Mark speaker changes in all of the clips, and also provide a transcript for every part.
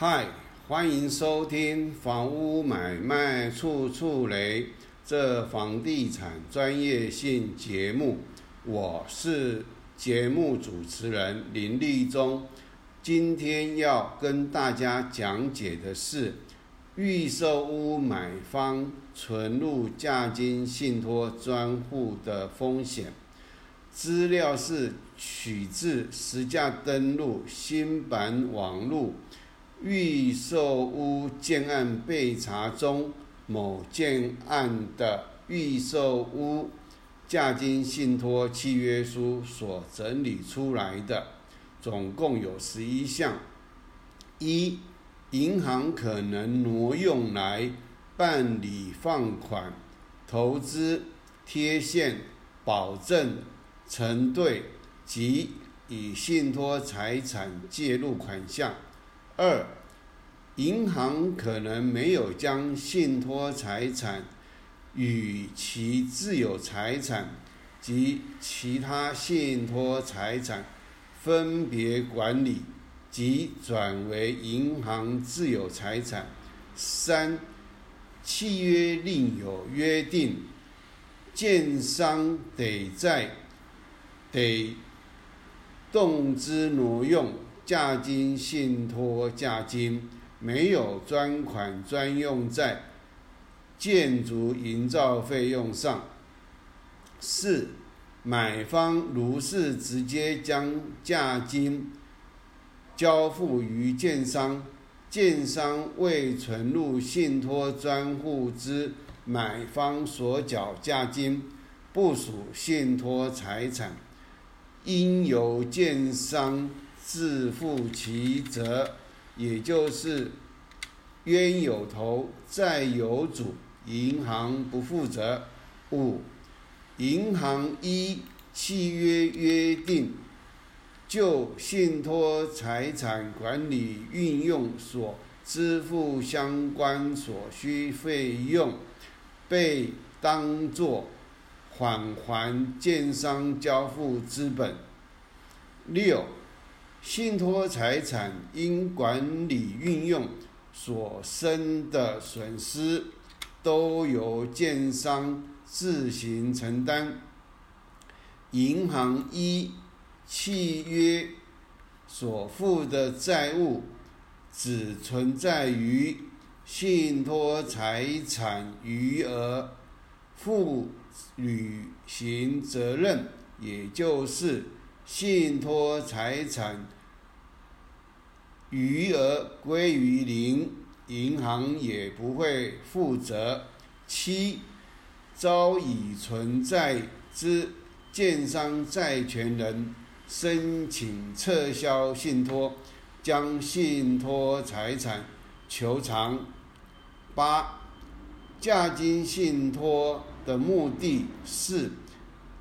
Speaker 1: 嗨，欢迎收听《房屋买卖处处雷》这房地产专业性节目，我是节目主持人林立忠。今天要跟大家讲解的是预售屋买方存入价金信托专户的风险。资料是取自实价登录新版网路。预售屋建案备查中某建案的预售屋价金信托契约书所整理出来的，总共有十一项。一、银行可能挪用来办理放款、投资、贴现、保证、承兑及以信托财产介入款项。二、银行可能没有将信托财产与其自有财产及其他信托财产分别管理及转为银行自有财产。三、契约另有约定，建商得在得动之挪用。价金信托价金没有专款专用在建筑营造费用上。四，买方如是直接将价金交付于建商，建商未存入信托专户之买方所缴价金不属信托财产，应由建商。自负其责，也就是冤有头债有主，银行不负责。五、银行依契约约定就信托财产管理运用所支付相关所需费用，被当作返还建商交付资本。六。信托财产因管理运用所生的损失，都由建商自行承担。银行依契约所负的债务，只存在于信托财产余额，负履行责任，也就是信托财产。余额归于零，银行也不会负责。七，遭已存在之建商债权人申请撤销信托，将信托财产求偿。八，价金信托的目的是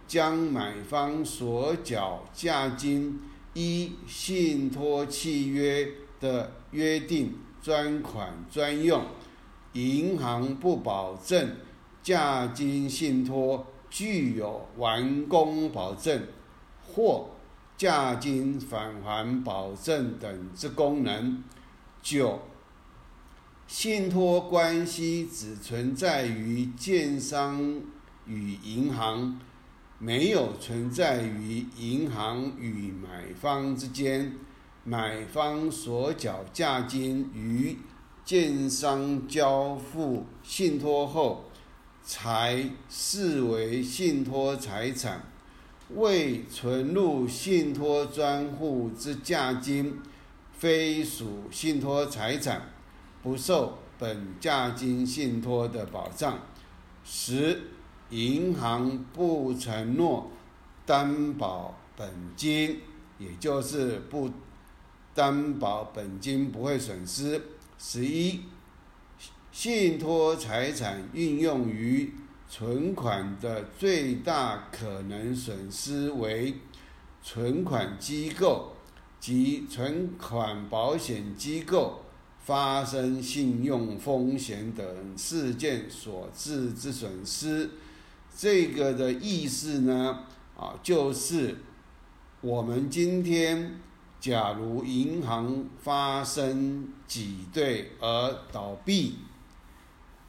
Speaker 1: 将买方所缴价金。一信托契约的约定专款专用，银行不保证价金信托具有完工保证或价金返还保证等之功能。九，信托关系只存在于建商与银行。没有存在于银行与买方之间，买方所缴价金于建商交付信托后，才视为信托财产。未存入信托专户之价金，非属信托财产，不受本价金信托的保障。十。银行不承诺担保本金，也就是不担保本金不会损失。十一，信托财产运用于存款的最大可能损失为存款机构及存款保险机构发生信用风险等事件所致之损失。这个的意思呢，啊，就是我们今天假如银行发生挤兑而倒闭，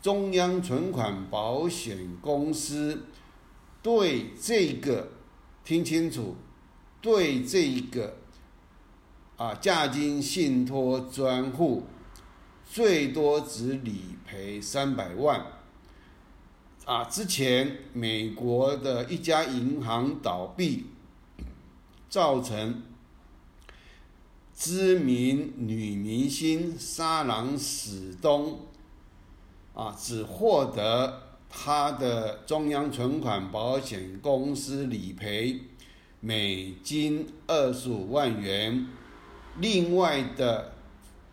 Speaker 1: 中央存款保险公司对这个听清楚，对这个啊价金信托专户最多只理赔三百万。啊，之前美国的一家银行倒闭，造成知名女明星沙朗史东。啊，只获得他的中央存款保险公司理赔美金二十五万元，另外的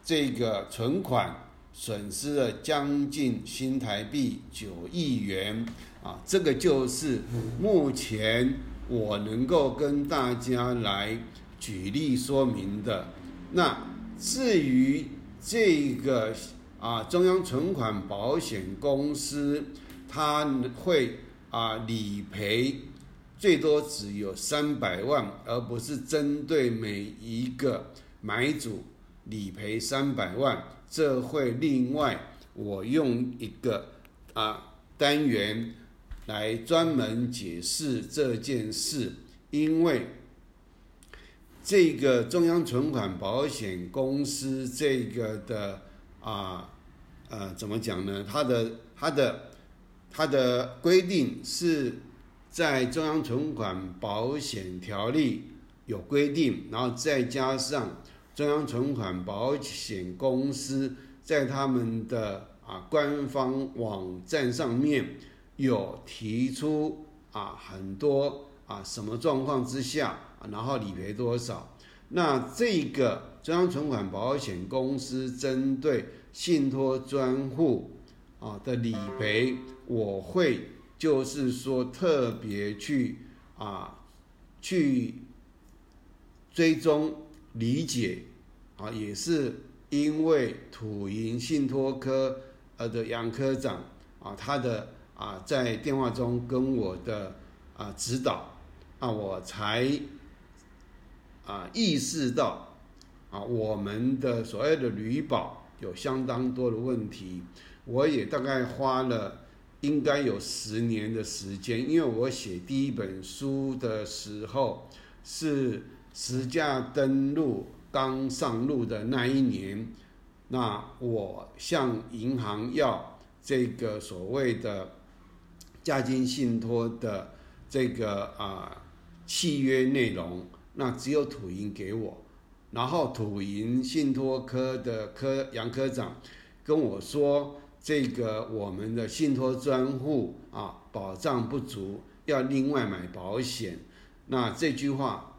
Speaker 1: 这个存款损失了将近新台币九亿元。啊，这个就是目前我能够跟大家来举例说明的。那至于这个。啊，中央存款保险公司，它会啊理赔最多只有三百万，而不是针对每一个买主理赔三百万。这会另外我用一个啊单元来专门解释这件事，因为这个中央存款保险公司这个的啊。呃，怎么讲呢？它的它的它的规定是在中央存款保险条例有规定，然后再加上中央存款保险公司在他们的啊官方网站上面有提出啊很多啊什么状况之下，然后理赔多少。那这个中央存款保险公司针对。信托专户啊的理赔，我会就是说特别去啊去追踪理解啊，也是因为土银信托科呃的杨科长啊，他的啊在电话中跟我的啊指导啊，我才啊意识到啊我们的所谓的旅保。有相当多的问题，我也大概花了应该有十年的时间，因为我写第一本书的时候是实价登录刚上路的那一年，那我向银行要这个所谓的价金信托的这个啊契约内容，那只有土银给我。然后土银信托科的科杨科长跟我说：“这个我们的信托专户啊，保障不足，要另外买保险。”那这句话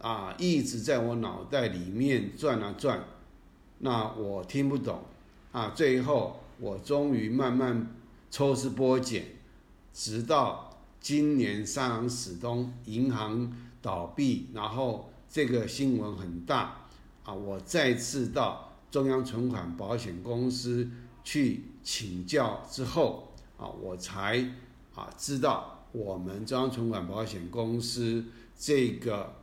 Speaker 1: 啊，一直在我脑袋里面转啊转。那我听不懂啊。最后我终于慢慢抽丝剥茧，直到今年沙朗史东银行倒闭，然后。这个新闻很大啊！我再次到中央存款保险公司去请教之后啊，我才啊知道我们中央存款保险公司这个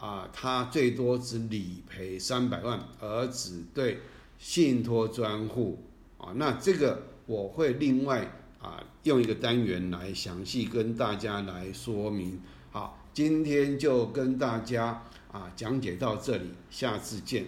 Speaker 1: 啊，它最多只理赔三百万，而只对信托专户啊。那这个我会另外啊用一个单元来详细跟大家来说明。好，今天就跟大家。啊，讲解到这里，下次见。